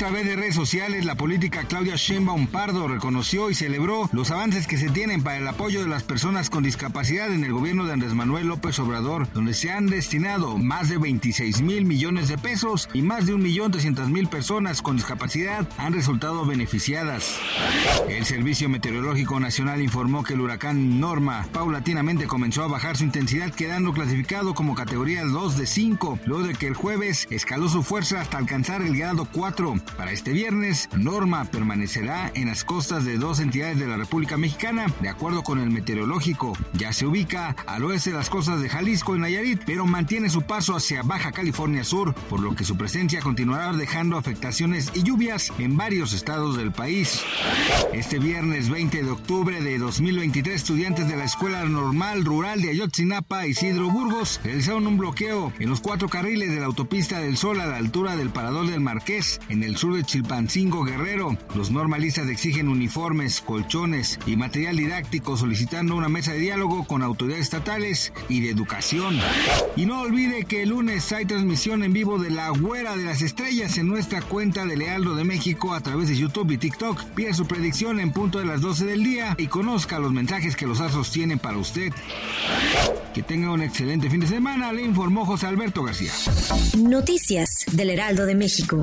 A través de redes sociales, la política Claudia Sheinbaum Pardo reconoció y celebró los avances que se tienen para el apoyo de las personas con discapacidad en el gobierno de Andrés Manuel López Obrador, donde se han destinado más de 26 mil millones de pesos y más de 1.300.000 personas con discapacidad han resultado beneficiadas. El Servicio Meteorológico Nacional informó que el huracán Norma paulatinamente comenzó a bajar su intensidad, quedando clasificado como categoría 2 de 5, luego de que el jueves escaló su fuerza hasta alcanzar el grado 4. Para este viernes, Norma permanecerá en las costas de dos entidades de la República Mexicana, de acuerdo con el meteorológico. Ya se ubica al oeste de las costas de Jalisco y Nayarit, pero mantiene su paso hacia Baja California Sur, por lo que su presencia continuará dejando afectaciones y lluvias en varios estados del país. Este viernes 20 de octubre de 2023, estudiantes de la Escuela Normal Rural de Ayotzinapa, Isidro Burgos, realizaron un bloqueo en los cuatro carriles de la autopista del Sol a la altura del Parador del Marqués, en el sur de Chilpancingo Guerrero. Los normalistas exigen uniformes, colchones y material didáctico solicitando una mesa de diálogo con autoridades estatales y de educación. Y no olvide que el lunes hay transmisión en vivo de la Güera de las Estrellas en nuestra cuenta de Lealdo de México a través de YouTube y TikTok. Pide su predicción en punto de las 12 del día y conozca los mensajes que los astros tienen para usted. Que tenga un excelente fin de semana, le informó José Alberto García. Noticias del Heraldo de México.